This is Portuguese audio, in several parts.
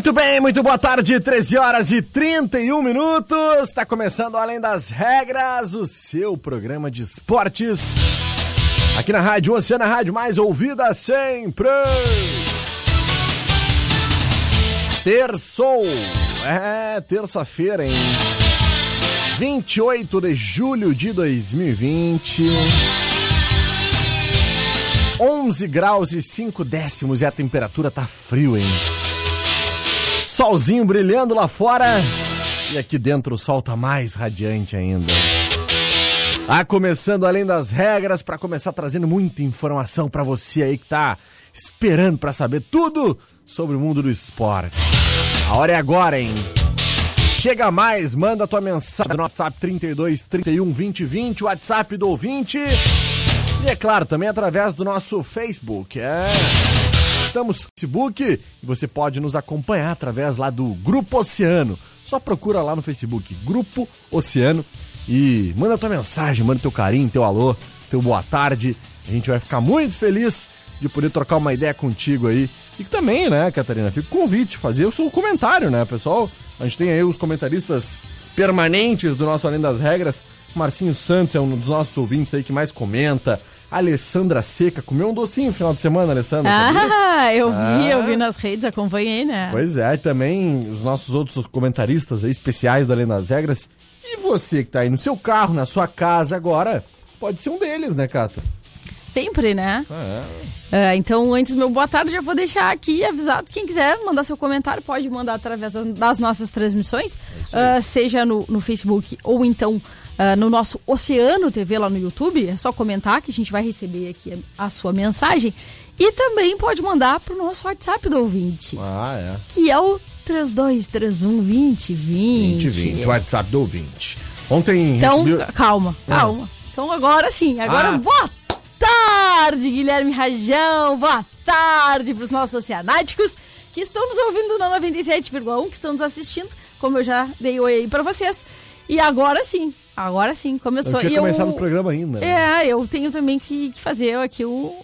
Muito bem, muito boa tarde, 13 horas e 31 minutos. Está começando Além das Regras, o seu programa de esportes. Aqui na Rádio Oceana, Rádio mais ouvida sempre. Terçou, é terça-feira, hein? 28 de julho de 2020. 11 graus e 5 décimos e a temperatura tá frio, hein? Solzinho brilhando lá fora e aqui dentro o sol tá mais radiante ainda. Ah, começando além das regras para começar trazendo muita informação para você aí que tá esperando para saber tudo sobre o mundo do esporte. A hora é agora, hein? Chega mais, manda tua mensagem no WhatsApp 32 31 20 20, WhatsApp do ouvinte. E é claro, também através do nosso Facebook. É. Estamos no Facebook e você pode nos acompanhar através lá do Grupo Oceano. Só procura lá no Facebook, Grupo Oceano, e manda tua mensagem, manda teu carinho, teu alô, teu boa tarde. A gente vai ficar muito feliz de poder trocar uma ideia contigo aí. E também, né, Catarina, fica o convite, fazer o seu comentário, né, pessoal? A gente tem aí os comentaristas permanentes do nosso Além das Regras. Marcinho Santos é um dos nossos ouvintes aí que mais comenta. Alessandra Seca comeu um docinho no final de semana, Alessandra. Ah, eu vi, ah. eu vi nas redes, acompanhei, né? Pois é, e também os nossos outros comentaristas aí, especiais do Além das Regras. E você que tá aí no seu carro, na sua casa agora, pode ser um deles, né, Cata? Sempre, né? É. É, então, antes do meu boa tarde, já vou deixar aqui avisado. Quem quiser mandar seu comentário, pode mandar através das nossas transmissões, é uh, seja no, no Facebook ou então uh, no nosso Oceano TV lá no YouTube. É só comentar que a gente vai receber aqui a, a sua mensagem. E também pode mandar para o nosso WhatsApp do ouvinte. Ah, é. Que é o 3231 2020. 2020, WhatsApp do ouvinte. Ontem Então, recebi... calma, ah. calma. Ah. Então agora sim, agora ah. boa tarde, Guilherme Rajão. Boa tarde para os nossos oceanáticos que estão nos ouvindo na 97,1, que estão nos assistindo, como eu já dei oi aí para vocês. E agora sim, Agora sim, começou. Eu tinha começado eu, o programa ainda. Né? É, eu tenho também que, que fazer aqui o,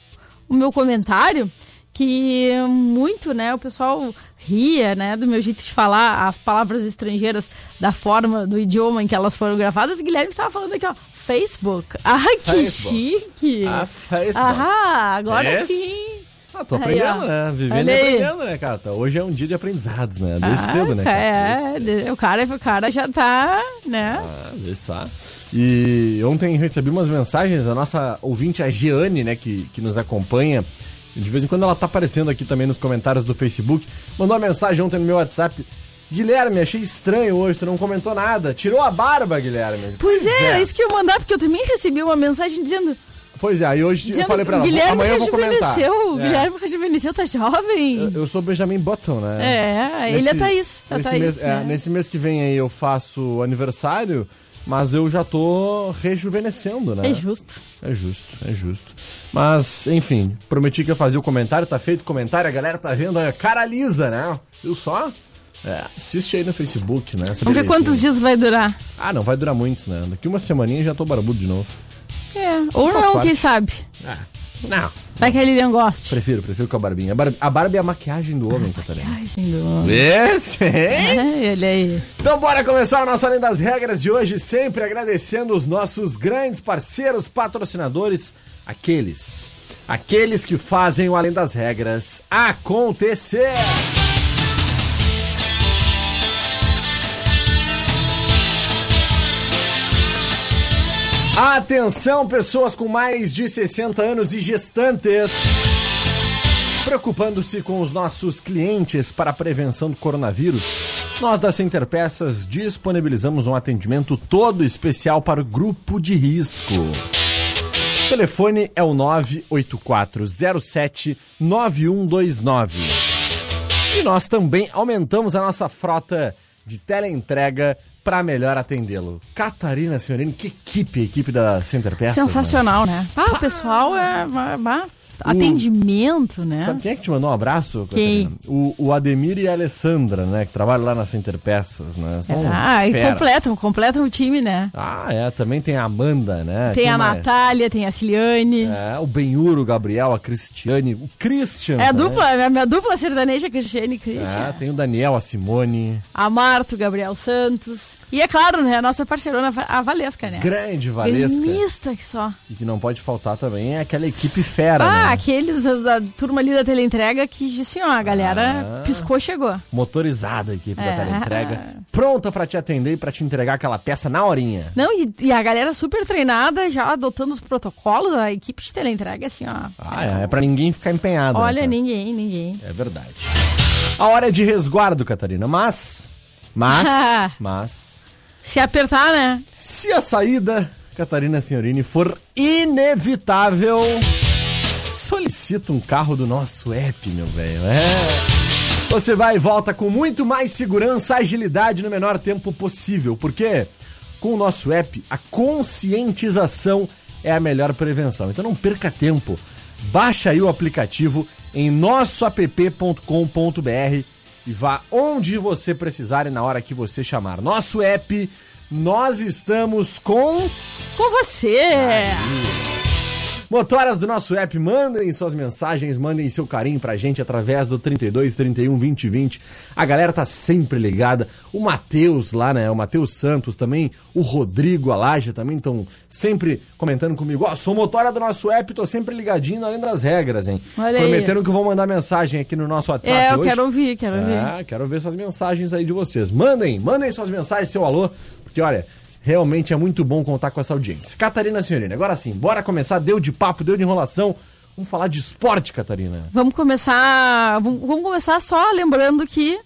o meu comentário, que muito, né, o pessoal ria, né, do meu jeito de falar as palavras estrangeiras da forma, do idioma em que elas foram gravadas. O Guilherme estava falando aqui, ó, Facebook. Ah, que chique! Ah, Facebook. Ah, agora sim. Ah, tô aprendendo, aí, né? Vivendo e aprendendo, né, cara? Hoje é um dia de aprendizados, né? Desde ah, cedo, né? Cara? É, o cara, o cara já tá, né? Ah, vê só. E ontem recebi umas mensagens, a nossa ouvinte, a Giane, né, que, que nos acompanha. De vez em quando ela tá aparecendo aqui também nos comentários do Facebook. Mandou uma mensagem ontem no meu WhatsApp. Guilherme, achei estranho hoje, tu não comentou nada. Tirou a barba, Guilherme. Pois, pois é, é, isso que eu mandar, porque eu também recebi uma mensagem dizendo Pois é, aí hoje Dizendo, eu falei pra ela, Guilherme amanhã eu vou comentar. É. Guilherme rejuvenesceu, tá jovem. Eu, eu, sou Benjamin Button, né? É, nesse, ele é Thaís. Nesse, Thaís, mês, é, né? nesse mês que vem aí eu faço aniversário, mas eu já tô rejuvenescendo, né? É justo. É justo, é justo. Mas, enfim, prometi que ia fazer o comentário, tá feito o comentário, a galera tá vendo, a cara lisa, né? Viu só? É, assiste aí no Facebook, né? Vamos ver quantos dias vai durar. Ah, não vai durar muito, né? Daqui uma semaninha já tô barbudo de novo. É, ou não, quem sabe? Ah, não. Vai que a Lilian goste. Prefiro, prefiro com a barbinha. A, bar... a barba é a maquiagem do homem, Catarina. Maquiagem do homem. Esse, hein? É, ele aí. Então bora começar o nosso Além das Regras de hoje, sempre agradecendo os nossos grandes parceiros, patrocinadores, aqueles, aqueles que fazem o Além das Regras acontecer. Atenção, pessoas com mais de 60 anos e gestantes. Preocupando-se com os nossos clientes para a prevenção do coronavírus, nós da Center Peças disponibilizamos um atendimento todo especial para o grupo de risco. O telefone é o 98407 9129. E nós também aumentamos a nossa frota de teleentrega para melhor atendê-lo. Catarina Senhorino, que equipe, a equipe da Center Peças. Sensacional, né? né? Ah, o pessoal é atendimento, né? Sabe quem é que te mandou um abraço? Quem? O, o, Ademir e a Alessandra, né? Que trabalham lá na Center Peças, né? São ah, e completam, completam o time, né? Ah, é. Também tem a Amanda, né? Tem, a mais? Natália, tem a Ciliane. É, o Benhuro, o Gabriel, a Cristiane, o Christian. É a dupla, a minha dupla sertaneja, Cristiane e Christian. É, tem o Daniel, a Simone. A Marta, o Gabriel Santos. E é claro, né? A nossa parceirona, a Valesca, né? Grande Valesca. Gremista só. E que não pode faltar também é aquela equipe fera, ah, né? Aqueles da turma ali da teleentrega que, assim, ó, a galera ah, piscou, chegou. Motorizada a equipe é. da teleentrega. Pronta para te atender e pra te entregar aquela peça na horinha. Não, e, e, a galera super treinada, já adotando os protocolos, a equipe de teleentrega, assim, ó. Ah, é, é pra ninguém ficar empenhado. Olha, né, ninguém, ninguém. É verdade. A hora é de resguardo, Catarina, mas... Mas... mas... Se apertar, né? Se a saída, Catarina Senhorini, for inevitável solicita um carro do nosso app, meu velho. É. Você vai e volta com muito mais segurança, agilidade no menor tempo possível, porque com o nosso app a conscientização é a melhor prevenção. Então não perca tempo. Baixa aí o aplicativo em nossoapp.com.br e vá onde você precisar e na hora que você chamar. Nosso app, nós estamos com com você. Aí. Motoras do nosso app, mandem suas mensagens, mandem seu carinho pra gente através do 32 31 20 20. A galera tá sempre ligada. O Matheus lá, né? O Matheus Santos também, o Rodrigo Alaja também estão sempre comentando comigo. Ó, oh, sou motora do nosso app, tô sempre ligadinho além das regras, hein? Olha Prometeram aí. que vão mandar mensagem aqui no nosso WhatsApp é, eu hoje. quero ouvir, quero ouvir. É, quero ver essas mensagens aí de vocês. Mandem, mandem suas mensagens, seu alô, porque olha, Realmente é muito bom contar com essa audiência. Catarina Senhorina, agora sim, bora começar. Deu de papo, deu de enrolação. Vamos falar de esporte, Catarina. Vamos começar. Vamos, começar só lembrando que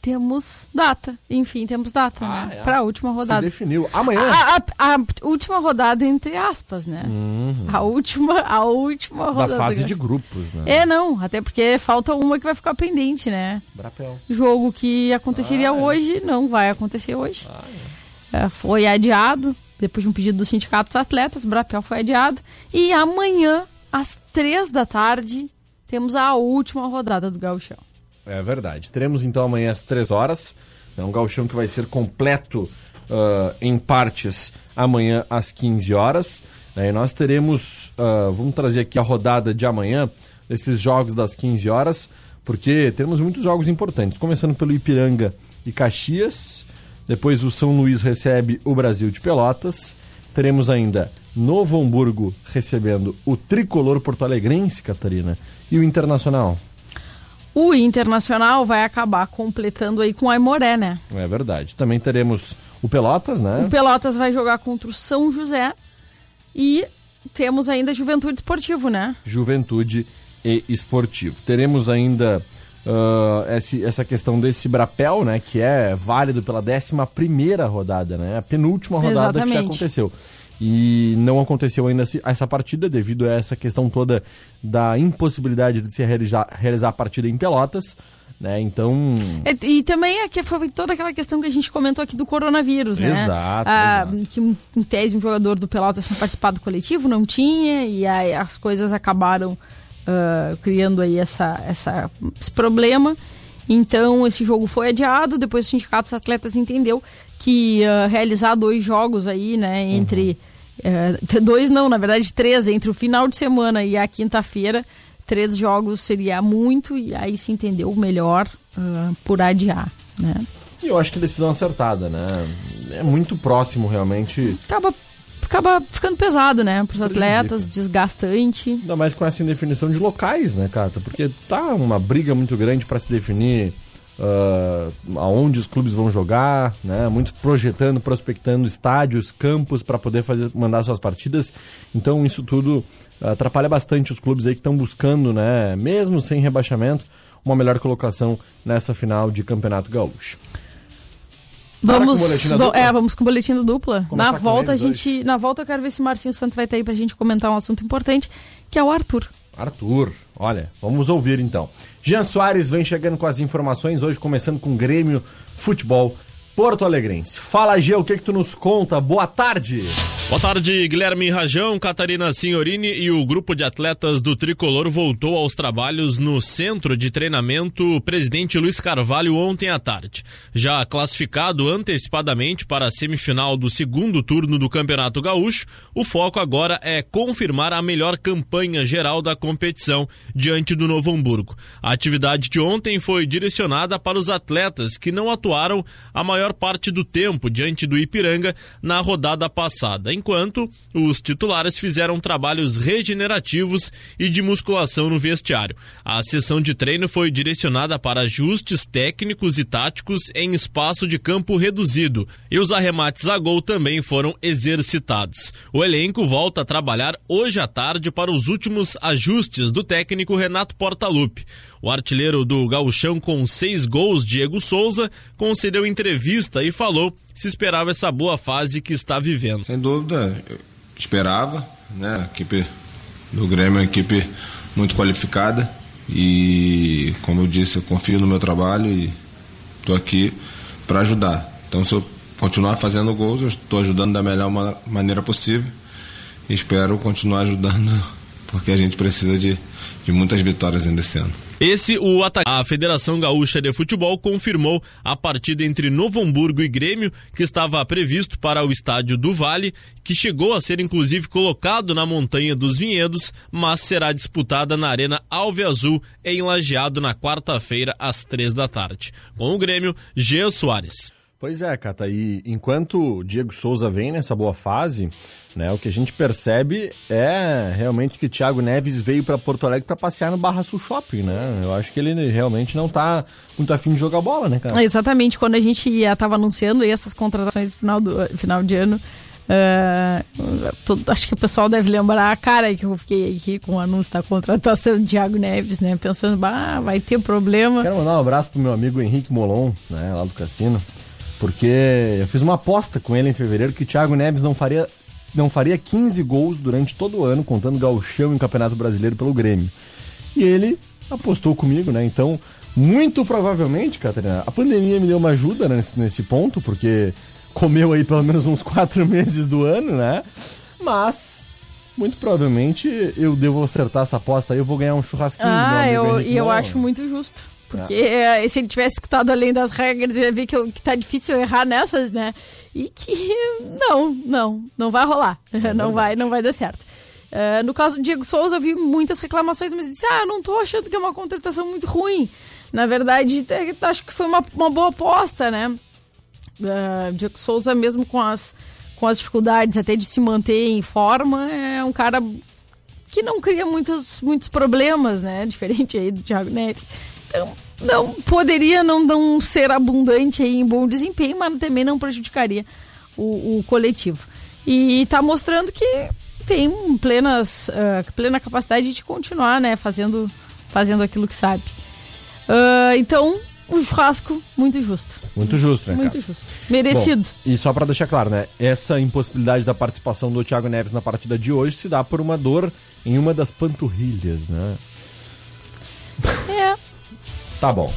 temos data. Enfim, temos data, ah, né? É. Para a última rodada. Se definiu. Amanhã. A, a, a, última rodada, entre aspas, né? Uhum. A última, a última rodada. Da fase de grupos, né? É, não. Até porque falta uma que vai ficar pendente, né? Brapel. Jogo que aconteceria ah, é. hoje, não vai acontecer hoje. Ah, é é, foi adiado, depois de um pedido do Sindicato dos Atletas, Brapel foi adiado. E amanhã, às três da tarde, temos a última rodada do Gauchão. É verdade. Teremos então amanhã às três horas. É um gauchão que vai ser completo uh, em partes amanhã às 15 horas. E nós teremos, uh, vamos trazer aqui a rodada de amanhã, esses jogos das 15 horas, porque temos muitos jogos importantes. Começando pelo Ipiranga e Caxias, depois o São Luís recebe o Brasil de Pelotas. Teremos ainda Novo Hamburgo recebendo o tricolor porto-alegrense, Catarina, e o Internacional. O Internacional vai acabar completando aí com o Aimoré, né? É verdade. Também teremos o Pelotas, né? O Pelotas vai jogar contra o São José e temos ainda Juventude Esportivo, né? Juventude e Esportivo. Teremos ainda uh, esse, essa questão desse Brapel, né? Que é válido pela 11 primeira rodada, né? A penúltima rodada Exatamente. que já aconteceu. E não aconteceu ainda essa partida devido a essa questão toda da impossibilidade de se realizar, realizar a partida em Pelotas. Né? Então. E, e também é que foi toda aquela questão que a gente comentou aqui do coronavírus, né? Exato. Ah, exato. Que em tese um jogador do Pelotas tinha participado do coletivo, não tinha, e aí as coisas acabaram uh, criando aí essa, essa, esse problema. Então esse jogo foi adiado, depois o sindicato dos atletas entendeu que uh, realizar dois jogos aí, né, entre uhum. uh, dois não, na verdade três, entre o final de semana e a quinta-feira, três jogos seria muito e aí se entendeu melhor uh, por adiar, né? E eu acho que decisão acertada, né? É muito próximo realmente. Acaba acaba ficando pesado, né? Para os atletas, desgastante. Ainda mais com essa indefinição de locais, né, Cata? Porque tá uma briga muito grande para se definir uh, aonde os clubes vão jogar, né? Muitos projetando, prospectando estádios, campos para poder fazer mandar suas partidas. Então isso tudo atrapalha bastante os clubes aí que estão buscando, né, mesmo sem rebaixamento, uma melhor colocação nessa final de Campeonato Gaúcho. Vamos, com é, vamos com o boletim da dupla. Começar na volta a gente, hoje. na volta eu quero ver se o Marcinho Santos vai estar aí pra gente comentar um assunto importante, que é o Arthur. Arthur, olha, vamos ouvir então. Jean Soares vem chegando com as informações hoje, começando com Grêmio Futebol Porto Alegrense. Fala, Gê, o que, que tu nos conta? Boa tarde! Boa tarde, Guilherme Rajão, Catarina Signorini e o grupo de atletas do Tricolor voltou aos trabalhos no centro de treinamento Presidente Luiz Carvalho ontem à tarde. Já classificado antecipadamente para a semifinal do segundo turno do Campeonato Gaúcho, o foco agora é confirmar a melhor campanha geral da competição diante do Novo Hamburgo. A atividade de ontem foi direcionada para os atletas que não atuaram a maior parte do tempo diante do Ipiranga na rodada passada enquanto os titulares fizeram trabalhos regenerativos e de musculação no vestiário. A sessão de treino foi direcionada para ajustes técnicos e táticos em espaço de campo reduzido, e os arremates a gol também foram exercitados. O elenco volta a trabalhar hoje à tarde para os últimos ajustes do técnico Renato Portaluppi. O artilheiro do Gauchão com seis gols, Diego Souza, concedeu entrevista e falou se esperava essa boa fase que está vivendo. Sem dúvida, esperava, né? A equipe do Grêmio é uma equipe muito qualificada e, como eu disse, eu confio no meu trabalho e estou aqui para ajudar. Então, se eu continuar fazendo gols, eu estou ajudando da melhor maneira possível e espero continuar ajudando porque a gente precisa de, de muitas vitórias ainda esse ano. Esse, o ataque. A Federação Gaúcha de Futebol confirmou a partida entre Novo Hamburgo e Grêmio, que estava previsto para o estádio do Vale, que chegou a ser inclusive colocado na Montanha dos Vinhedos, mas será disputada na Arena Alve Azul, em Lajeado, na quarta-feira, às três da tarde. Com o Grêmio, Jean Soares. Pois é, Cata, e enquanto o Diego Souza vem nessa boa fase, né, o que a gente percebe é realmente que o Thiago Neves veio para Porto Alegre para passear no Barra Sul Shopping, né? Eu acho que ele realmente não tá muito afim de jogar bola, né, cara? Exatamente, quando a gente estava anunciando essas contratações no final, do, final de ano, Uh, todo, acho que o pessoal deve lembrar a cara que eu fiquei aqui com o anúncio da contratação do Thiago Neves, né? Pensando, bah, vai ter problema. Quero mandar um abraço pro meu amigo Henrique Molon, né? Lá do Cassino. Porque eu fiz uma aposta com ele em fevereiro que o Thiago Neves não faria, não faria 15 gols durante todo o ano, contando gauchão em Campeonato Brasileiro pelo Grêmio. E ele apostou comigo, né? Então, muito provavelmente, Catarina, a pandemia me deu uma ajuda nesse, nesse ponto, porque comeu aí pelo menos uns quatro meses do ano, né? Mas muito provavelmente eu devo acertar essa aposta aí, eu vou ganhar um churrasquinho. Ah, eu, e eu acho muito justo. Porque é. se ele tivesse escutado além das regras, ia ver que, que tá difícil errar nessas, né? E que não, não, não vai rolar. É não vai, não vai dar certo. Uh, no caso do Diego Souza, eu vi muitas reclamações, mas disse: Ah, não tô achando que é uma contratação muito ruim. Na verdade, acho que foi uma, uma boa aposta, né? Uh, Diego Souza, mesmo com as, com as dificuldades até de se manter em forma, é um cara que não cria muitos, muitos problemas, né? Diferente aí do Thiago Neves. Então, não poderia não, não ser abundante em bom desempenho, mas também não prejudicaria o, o coletivo. E está mostrando que tem plenas, uh, plena capacidade de continuar, né, fazendo, fazendo aquilo que sabe. Uh, então, um churrasco muito justo. Muito justo, né? Muito cara? justo. Merecido. Bom, e só para deixar claro, né? Essa impossibilidade da participação do Thiago Neves na partida de hoje se dá por uma dor em uma das panturrilhas, né? Tá bom.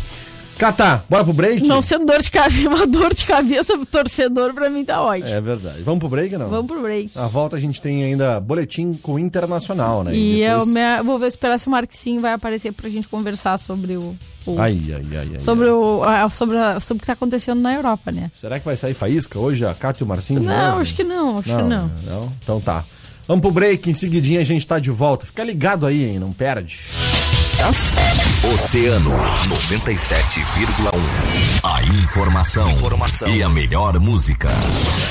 Catá, bora pro break? Não sendo dor de cabeça, uma dor de cabeça pro torcedor, pra mim tá ótimo. É verdade. Vamos pro break, não? Vamos pro break. A volta a gente tem ainda boletim com o Internacional, né? E, e depois... eu vou ver esperar se o Marquinhos vai aparecer pra gente conversar sobre o. o ai, ai, ai, ai. Sobre, ai. O, a, sobre, a, sobre o que tá acontecendo na Europa, né? Será que vai sair faísca hoje, a Cátia e o Marcinho? Não, acho que não, acho não, que não. não. Então tá. Vamos pro break, em seguidinha a gente tá de volta. Fica ligado aí, hein? Não perde. Oceano 97,1. A informação, informação, e a melhor música.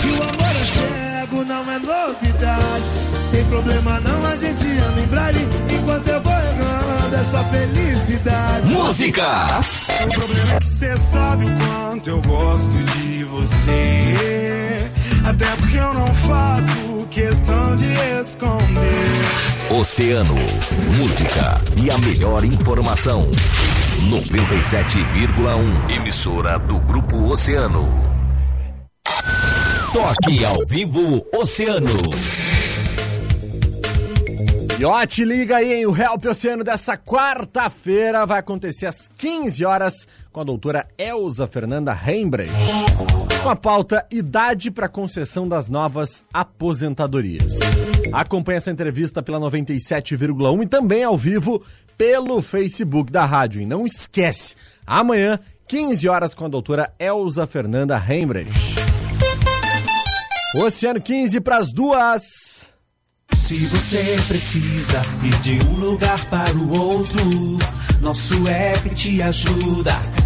E o amor é cego não é novidade. Tem problema não, a gente anda em brale. Enquanto eu vou errando, é só felicidade. Música! O problema é que cê sabe o quanto eu gosto de você. Até porque eu não faço questão de esconder. Oceano, música e a melhor informação. 97,1 emissora do Grupo Oceano. Toque ao vivo Oceano. E ó, te liga aí, hein? O Help Oceano dessa quarta-feira vai acontecer às 15 horas com a doutora Elza Fernanda Heimbrecht. Com a pauta Idade para concessão das novas aposentadorias. Acompanhe essa entrevista pela 97,1 e também ao vivo pelo Facebook da rádio. E não esquece, amanhã, 15 horas com a doutora Elza Fernanda Heimbrecht. Oceano 15 para as duas. Se você precisa ir de um lugar para o outro, nosso app te ajuda.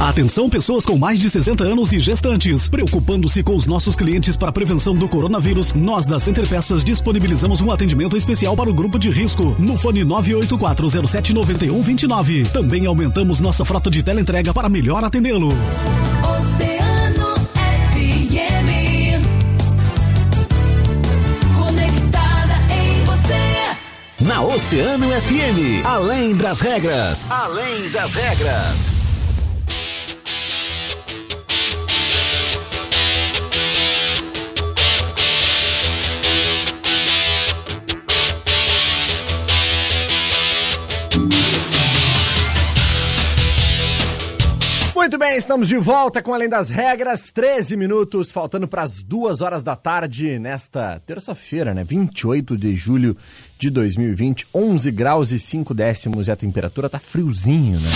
Atenção pessoas com mais de 60 anos e gestantes. Preocupando-se com os nossos clientes para a prevenção do coronavírus, nós da Center Peças disponibilizamos um atendimento especial para o grupo de risco no fone 984079129. Também aumentamos nossa frota de teleentrega para melhor atendê-lo. Oceano FM. Conectada em você. Na Oceano FM, além das regras, além das regras. Muito bem, estamos de volta com Além das Regras, 13 minutos, faltando para as duas horas da tarde nesta terça-feira, né? 28 de julho de 2020, 11 graus e 5 décimos e a temperatura tá friozinho, né?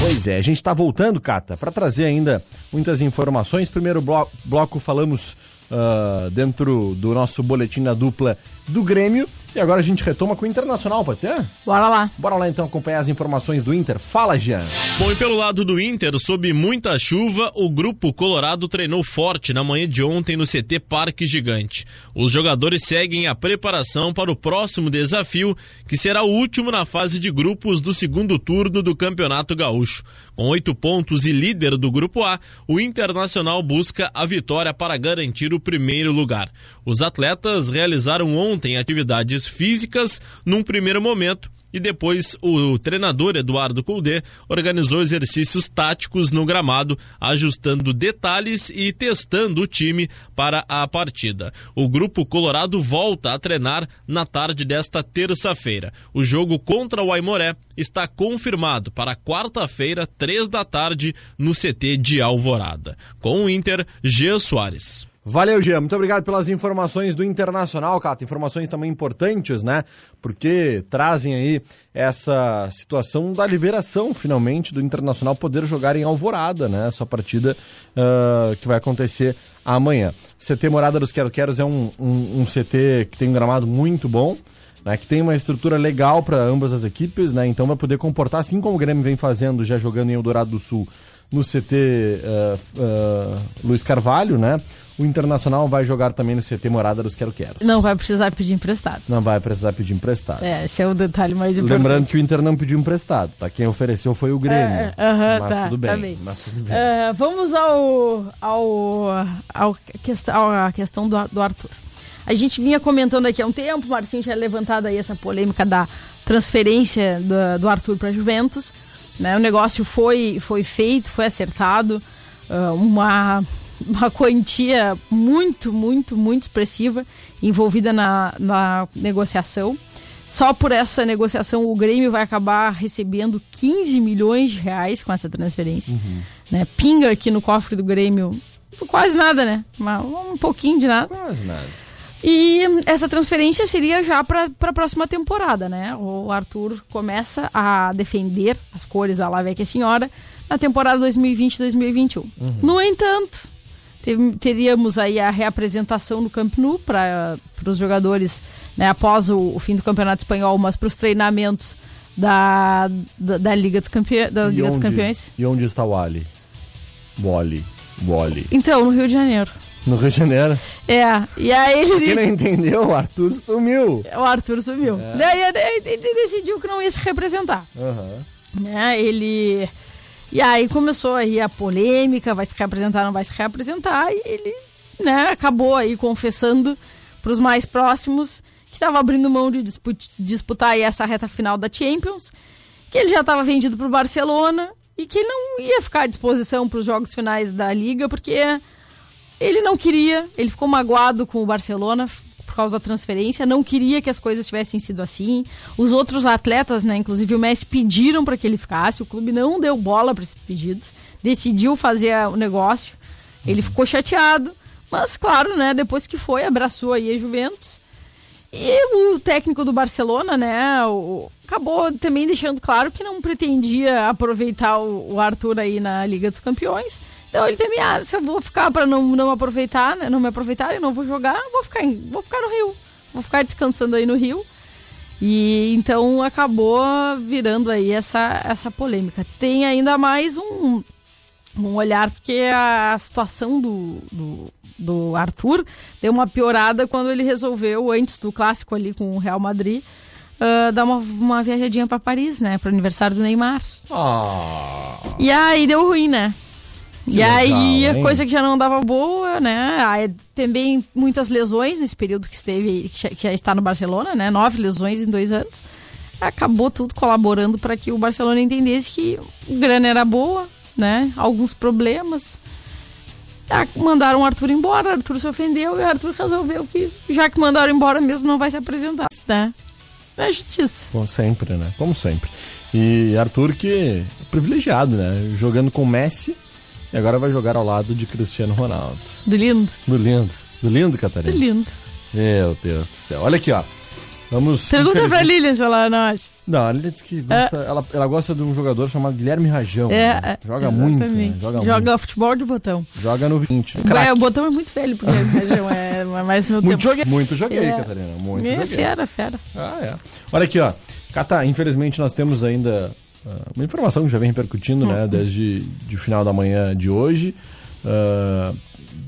Pois é, a gente tá voltando, Cata, para trazer ainda muitas informações. Primeiro blo bloco falamos uh, dentro do nosso boletim da dupla do Grêmio e agora a gente retoma com o Internacional, pode ser? Bora lá. Bora lá então acompanhar as informações do Inter. Fala, Jean. Bom, e pelo lado do Inter, sob muita chuva, o grupo colorado treinou forte na manhã de ontem no CT Parque Gigante. Os jogadores seguem a preparação para o próximo desafio, que será o último na fase de grupos do segundo turno do Campeonato Gaúcho. Com oito pontos e líder do grupo A, o Internacional busca a vitória para garantir o primeiro lugar. Os atletas realizaram ontem atividades físicas num primeiro momento e depois o treinador Eduardo Colde organizou exercícios táticos no gramado, ajustando detalhes e testando o time para a partida. O grupo colorado volta a treinar na tarde desta terça-feira. O jogo contra o Aimoré está confirmado para quarta-feira, três da tarde, no CT de Alvorada. Com o Inter, Jean Soares. Valeu, Gia. Muito obrigado pelas informações do Internacional, Cata. Informações também importantes, né? Porque trazem aí essa situação da liberação, finalmente, do Internacional poder jogar em Alvorada, né? Essa partida uh, que vai acontecer amanhã. CT Morada dos Quero Queros é um, um, um CT que tem um gramado muito bom. Né, que tem uma estrutura legal para ambas as equipes, né, então vai poder comportar, assim como o Grêmio vem fazendo, já jogando em Eldorado do Sul, no CT uh, uh, Luiz Carvalho, né? O Internacional vai jogar também no CT Morada dos Quero Queros. Não vai precisar pedir emprestado. Não vai precisar pedir emprestado. É, esse é o detalhe mais importante. Lembrando que o Inter não pediu emprestado, tá? Quem ofereceu foi o Grêmio. É, aham, mas tá, tudo bem. tá bem. Mas tudo bem. É, vamos ao, ao, ao questão, à questão do, do Arthur. A gente vinha comentando aqui há um tempo, o Marcinho tinha levantado aí essa polêmica da transferência do, do Arthur para Juventus. Né? O negócio foi, foi feito, foi acertado. Uh, uma, uma quantia muito, muito, muito expressiva envolvida na, na negociação. Só por essa negociação o Grêmio vai acabar recebendo 15 milhões de reais com essa transferência. Uhum. Né? Pinga aqui no cofre do Grêmio quase nada, né? Um pouquinho de nada. Quase nada. E essa transferência seria já para a próxima temporada, né? O Arthur começa a defender as cores da La Vecchia Senhora na temporada 2020-2021. No entanto, teríamos aí a reapresentação no Camp Nou para os jogadores né, após o, o fim do Campeonato Espanhol, mas para os treinamentos da, da, da Liga, dos, Campe... da Liga dos onde, Campeões. e onde está o Ali? O Ali. O Ali. Então, no Rio de Janeiro. No Rio de Janeiro. É, e aí ele Quem não disse... entendeu, o Arthur sumiu. O Arthur sumiu. É. Daí ele decidiu que não ia se representar. Aham. né? Ele. E aí começou aí a polêmica, vai se reapresentar, não vai se reapresentar, e ele, né, acabou aí confessando para os mais próximos que estava abrindo mão de dispu- disputar aí essa reta final da Champions, que ele já estava vendido para o Barcelona e que não ia ficar à disposição para os jogos finais da liga, porque ele não queria, ele ficou magoado com o Barcelona por causa da transferência, não queria que as coisas tivessem sido assim. Os outros atletas, né, inclusive o Messi, pediram para que ele ficasse, o clube não deu bola para esses pedidos, decidiu fazer o negócio. Ele ficou chateado, mas claro, né, depois que foi, abraçou aí a Juventus. E o técnico do Barcelona, né, o- acabou também deixando claro que não pretendia aproveitar o, o Arthur aí na Liga dos Campeões. Então ele também, ah, se eu vou ficar para não, não aproveitar, né, não me aproveitar e não vou jogar, vou ficar, em- vou ficar no Rio. Vou ficar descansando aí no Rio. E então acabou virando aí essa, essa polêmica. Tem ainda mais um, um olhar, porque a situação do, do, do Arthur deu uma piorada quando ele resolveu, antes do clássico ali com o Real Madrid, ah, dar uma, uma viajadinha para Paris, né? Para o aniversário do Neymar. Ah, E aí deu ruim, né? Que e aí legal, a hein? coisa que já não andava boa, né? Aí, também muitas lesões nesse período que esteve, que já, que já está no Barcelona, né? Nove lesões em dois anos. Acabou tudo colaborando para que o Barcelona entendesse que a grana era boa, né? Alguns problemas. Ah, Mandaram o Arthur embora, o Arthur se ofendeu e o Arthur resolveu que, já que mandaram embora mesmo, não vai se apresentar, né? É justiça. como sempre, né? Como sempre. E Arthur que é privilegiado, né? Jogando com Messi e agora vai jogar ao lado de Cristiano Ronaldo. Do lindo, Do lindo. Do lindo, do Catarina. lindo. Meu Deus do céu. Olha aqui, ó. Vamos. Pergunta pra Lilian se ela não acha. Não, a Lilian disse que gosta, ela, ela gosta de um jogador chamado Guilherme Rajão. É, né? é, Joga muito, né? exatamente. Joga, Joga, muito. futebol de botão. Joga no 20. Ué, o botão é muito velho, porque região é é mais meu Muito tempo. joguei. Muito joguei, É. Catarina. Muito É, joguei. fera, fera. Ah, é. Olha aqui, ó. Cata, infelizmente nós temos ainda uma informação que já vem repercutindo, Uhum. né? Desde de final da manhã de hoje. Ah,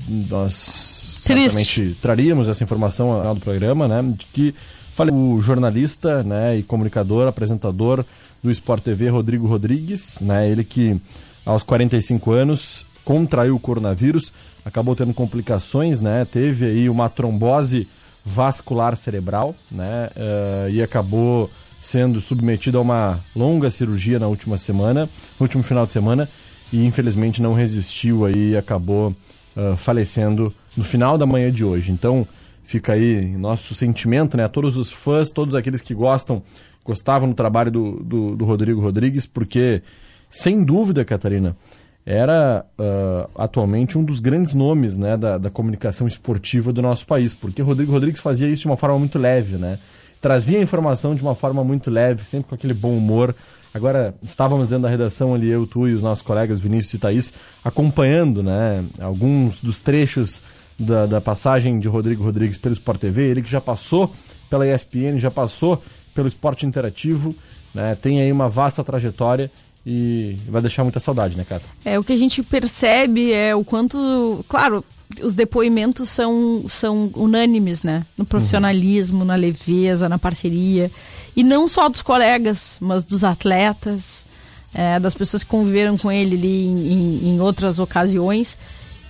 nós Triste. certamente traríamos essa informação ao final do programa, né? De que fale o jornalista, né? E comunicador, apresentador do Sport TV, Rodrigo Rodrigues, né? Ele que aos 45 anos contraiu o coronavírus, acabou tendo complicações, né? Teve aí uma trombose vascular cerebral, né? eh, e acabou sendo submetido a uma longa cirurgia na última semana, no último final de semana, e infelizmente não resistiu aí e acabou ah, falecendo no final da manhã de hoje. Então fica aí nosso sentimento, né? A todos os fãs, todos aqueles que gostam, gostavam do trabalho do, do, do Rodrigo Rodrigues, porque sem dúvida, Catarina, era ah, atualmente um dos grandes nomes né, da, da comunicação esportiva do nosso país, porque Rodrigo Rodrigues fazia isso de uma forma muito leve, né? Trazia a informação de uma forma muito leve, sempre com aquele bom humor. Agora, estávamos dentro da redação ali, eu, tu e os nossos colegas Vinícius e Thaís, acompanhando né, alguns dos trechos da, da passagem de Rodrigo Rodrigues pelo Sport TV, ele que já passou pela ESPN, já passou pelo esporte interativo, né, tem aí uma vasta trajetória e vai deixar muita saudade, né, Cata? É, o que a gente percebe é o quanto. Claro, os depoimentos são, são unânimes, né? No profissionalismo, na leveza, na parceria. E não só dos colegas, mas dos atletas, é, das pessoas que conviveram com ele ali em, em- em outras ocasiões.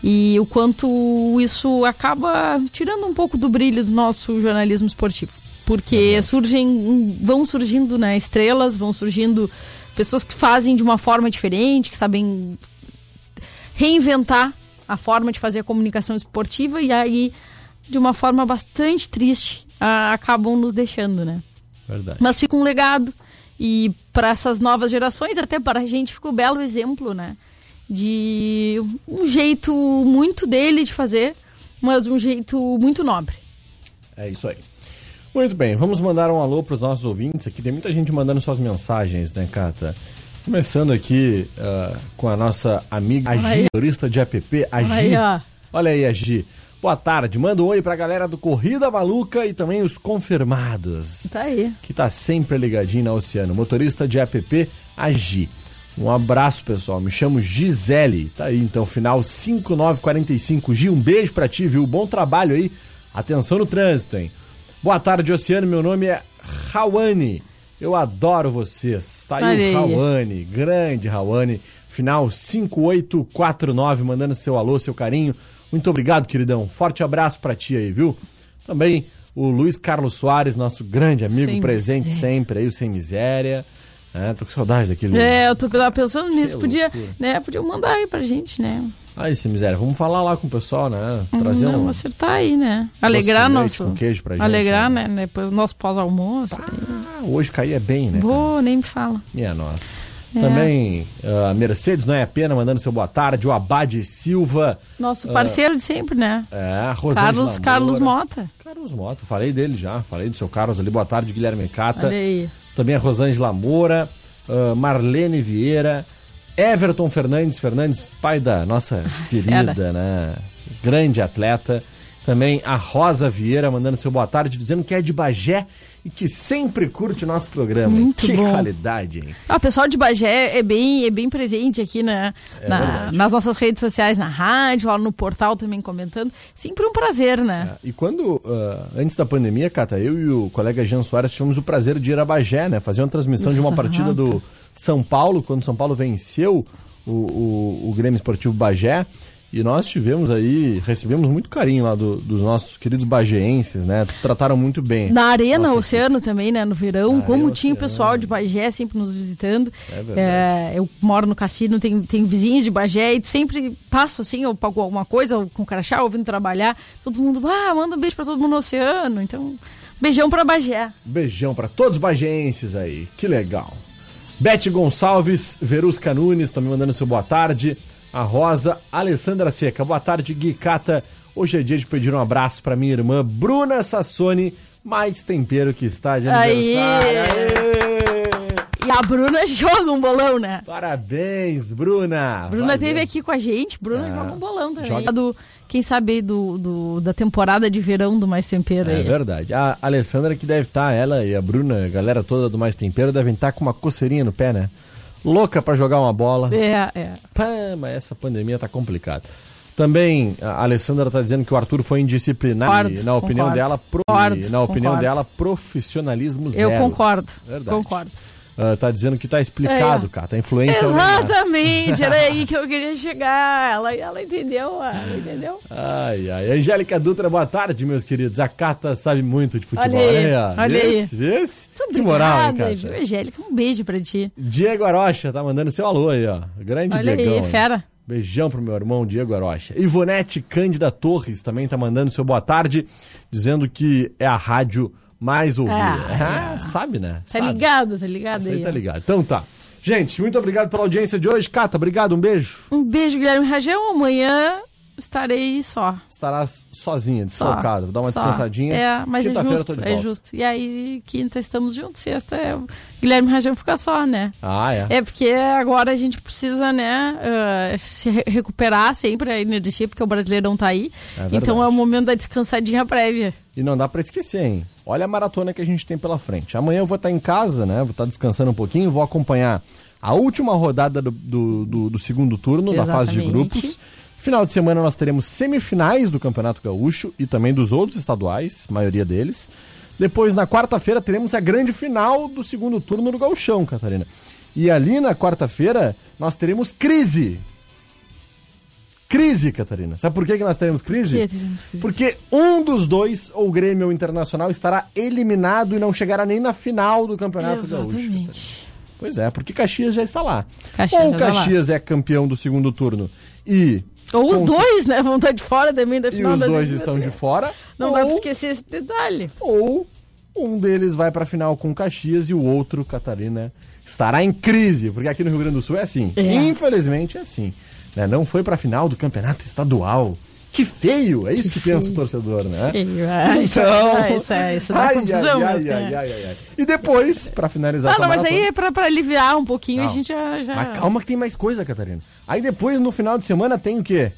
E o quanto isso acaba tirando um pouco do brilho do nosso jornalismo esportivo. Porque surgem, vão surgindo né, estrelas, vão surgindo pessoas que fazem de uma forma diferente, que sabem reinventar a forma de fazer a comunicação esportiva e aí, de uma forma bastante triste, a- acabam nos deixando, né? Verdade. Mas fica um legado e para essas novas gerações, até para a gente, fica um belo exemplo, né? De um jeito muito dele de fazer, mas um jeito muito nobre. É isso aí. Muito bem, vamos mandar um alô para os nossos ouvintes aqui. Tem muita gente mandando suas mensagens, né, Cata? Começando aqui ah, com a nossa amiga, a Olha aí. Gi, motorista de app, a Olha. Olha aí, a Gi. Boa tarde, manda um oi pra galera do Corrida Maluca e também os confirmados. Tá aí. que tá sempre ligadinho na Oceano. Motorista de app, a Gi. Um abraço, pessoal. Me chamo Gisele. Tá aí, então, final 5945. Gi, um beijo pra ti, viu? Bom trabalho aí. Atenção no trânsito, hein? Boa tarde, Oceano. Meu nome é Rawane. Eu adoro vocês. Tá aí Olha o Rawane, grande Rawane. Final 5849, mandando seu alô, seu carinho. Muito obrigado, queridão. Forte abraço pra ti aí, viu? Também o Luiz Carlos Soares, nosso grande amigo, Sem presente miséria. sempre aí, o Sem Miséria. É, tô com saudade daquele. É, eu tô pensando nisso. Que Podia, loucura. né, podia mandar aí pra gente, né? Aí, Sem Miséria, vamos falar lá com o pessoal, né? Trazer Não, um. acertar aí, né? Alegrar nosso. com queijo pra gente, Alegrar, né? Depois do nosso pós-almoço. Ah, hoje cair é bem, né? Vou, nem me fala. Minha nossa. É. Também ah, a Mercedes Não é a Pena, mandando seu boa tarde. O Abade Silva. Nosso parceiro de sempre, né? É, Rosângela Carlos, Moura. Carlos Mota. Carlos Mota, falei dele já. Falei do seu Carlos ali. Boa tarde, Guilherme Cata. Também a Rosângela Moura, ah, Marlene Vieira, Everton Fernandes, Fernandes, pai da nossa querida, né? Grande atleta. Também a Rosa Vieira mandando seu boa tarde, dizendo que é de Bagé e que sempre curte o nosso programa. Muito que bom. qualidade, hein? Ah, o pessoal de Bagé é bem, é bem presente aqui na, É na- nas nossas redes sociais, na rádio, lá no portal também comentando. Sempre um prazer, né? E quando, ah, antes da pandemia, Cata, eu e o colega Jean Soares tivemos o prazer de ir a Bagé, né? Fazer uma transmissão de uma Exato. partida do São Paulo, quando São Paulo venceu o, o, o Grêmio Esportivo Bagé. E nós tivemos aí, recebemos muito carinho lá do- dos nossos queridos bageenses, né? Trataram muito bem. Na Arena Nossa, Oceano também, né? No verão, Na como tinha o pessoal de Bagé sempre nos visitando. É verdade. É, eu moro no cassino, tem, tem vizinhos de Bagé e sempre passo assim, ou pago alguma coisa, ou com crachá, ouvindo trabalhar. Todo mundo, ah, manda um beijo pra todo mundo no Oceano. Então, beijão pra Bagé. Beijão pra todos os bageenses aí, que legal. Beth Gonçalves, Verusca Nunes, também mandando seu boa tarde. A Rosa, Alessandra Seca, boa tarde, Gui Cata. Hoje é dia de pedir um abraço pra minha irmã Bruna Sassoni, mais tempero que está de aniversário. Aê! E a Bruna joga um bolão, né? Parabéns, Bruna. Bruna Valeu. teve aqui com a gente, Bruna Ah, joga um bolão também. joga- Do, quem sabe do, do- da temporada de verão do Mais Tempero É aí. verdade. A Alessandra que deve estar, ela e a Bruna, a galera toda do Mais Tempero, devem estar com uma coceirinha no pé, né? Louca pra jogar uma bola. É, é. Pá, mas essa pandemia tá complicada. Também a Alessandra tá dizendo que o Arthur foi indisciplinado Concordo, e na opinião concordo. dela, pro- Concordo, e na opinião dela, profissionalismo zero. Eu concordo. Verdade. Concordo. Ah, tá dizendo que tá explicado, É. cara. A influência é uma- Exatamente, era aí que eu queria chegar. Ela, ela entendeu, ela entendeu. Ai, ai. Angélica Dutra, boa tarde, meus queridos. A Cata sabe muito de futebol. Olha aí, ó. olha aí. Esse? Muito Que moral, hein, obrigada, viu? Angélica? Um beijo pra ti. Diego Arocha tá mandando seu alô aí, ó. Grande Olha Diegão. aí, fera. Beijão pro meu irmão Diego Arocha. Ivonete Cândida Torres também tá mandando seu boa tarde, dizendo que é a rádio mais ouvida. Ah, Ah, sabe, né? Tá Sabe. ligado, tá ligado Essa aí. aí tá ligado. Então tá. Gente, muito obrigado pela audiência de hoje. Cata, obrigado, um beijo. Um beijo, Guilherme Rajão. Amanhã estarei só. Estarás sozinha, desfocada. Vou dar uma Só. descansadinha. É, mas é justo, é justo. E aí, quinta estamos juntos, sexta é o Guilherme Rajão fica só, né? Ah, é. É porque agora a gente precisa, né, ah, se re- recuperar sempre a energia, porque o brasileirão tá aí. É então é o momento da descansadinha prévia. E não dá pra esquecer, hein? Olha a maratona que a gente tem pela frente. Amanhã eu vou estar em casa, né? Vou estar descansando um pouquinho, vou acompanhar a última rodada do, do, do- do segundo turno da fase de Exatamente. grupos. Final de semana nós teremos semifinais do Campeonato Gaúcho e também dos outros estaduais, maioria deles. Depois, na quarta-feira, teremos a grande final do segundo turno do Gauchão, Catarina. E ali na quarta-feira nós teremos crise. Crise, Catarina. Sabe por que, que nós teremos crise? Que teremos crise? Porque um dos dois, ou Grêmio ou Internacional, estará eliminado e não chegará nem na final do Campeonato Gaúcho. Catarina. Exatamente. Pois é, porque Caxias já está lá. Caxias ou tá lá. Caxias é campeão do segundo turno e. Ou os dois, né? Vão estar de fora também da E final os da dois estão de fora. Não ou, dá pra esquecer esse detalhe. Ou um deles vai pra final com Caxias e o outro, Catarina, estará em crise. Porque aqui no Rio Grande do Sul é assim. É. Infelizmente é assim. né? Não foi pra final do campeonato estadual. Que feio! É isso que, pensa o torcedor, né? Feio, é, isso, Então- é, isso, é, isso dá Ai, confusão. ai, mas, ai, né? ai, ai, ai. E depois, pra finalizar Ah, essa não, mas maratona- aí é pra, pra aliviar um pouquinho, Não. a gente já... já... Mas calma que tem mais coisa, Catarina. Aí depois, no final de semana, tem o quê?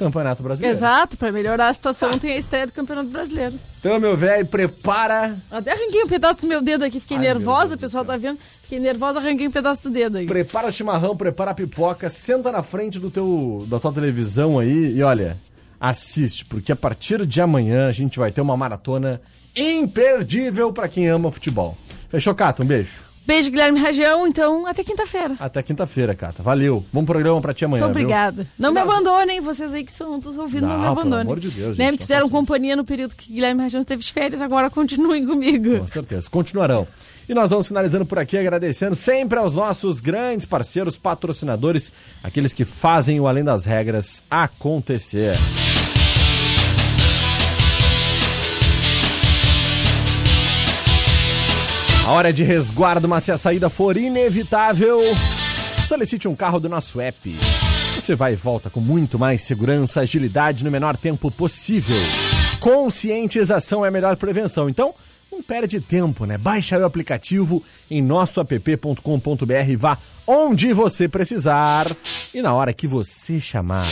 Campeonato Brasileiro. Exato, pra melhorar a situação tem a estreia do Campeonato Brasileiro. Então, meu velho, prepara. Até arranquei um pedaço do meu dedo aqui, fiquei Ai, nervosa, o pessoal tá vendo. Fiquei nervosa, arranquei um pedaço do dedo aí. Prepara o chimarrão, prepara a pipoca, senta na frente do teu, da tua televisão aí e olha, assiste, porque a partir de amanhã a gente vai ter uma maratona imperdível pra quem ama futebol. Fechou, Cata? Um beijo. Beijo, Guilherme Rajão, então até quinta-feira. Até quinta-feira, Cata. Valeu. Bom programa pra ti amanhã. Muito viu? obrigada. Não me abandonem, vocês aí que são dos ouvindo, não, Não, me pelo abandonem. amor de Deus, né, gente, me fizeram companhia no período que Guilherme Rajão teve de férias, agora continuem comigo. Com certeza. Continuarão. E nós vamos finalizando por aqui, agradecendo sempre aos nossos grandes parceiros, patrocinadores, aqueles que fazem o Além das Regras acontecer. A hora de resguardo, mas se a saída for inevitável, solicite um carro do nosso app. Você vai e volta com muito mais segurança, agilidade no menor tempo possível. Conscientização é a melhor prevenção. Então, não perde tempo, né? Baixa o aplicativo em nossoapp.com.br e vá onde você precisar e na hora que você chamar.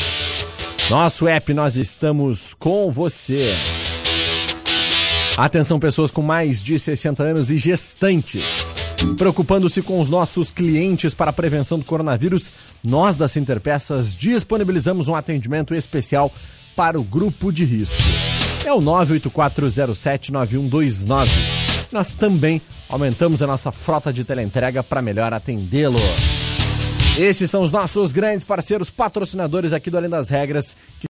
Nosso app, nós estamos com você. Atenção, pessoas com mais de 60 anos e gestantes. Preocupando-se com os nossos clientes para a prevenção do coronavírus, nós da Centerpeças disponibilizamos um atendimento especial para o grupo de risco. É o 984079129. Nós também aumentamos a nossa frota de teleentrega para melhor atendê-lo. Esses são os nossos grandes parceiros patrocinadores aqui do Além das Regras,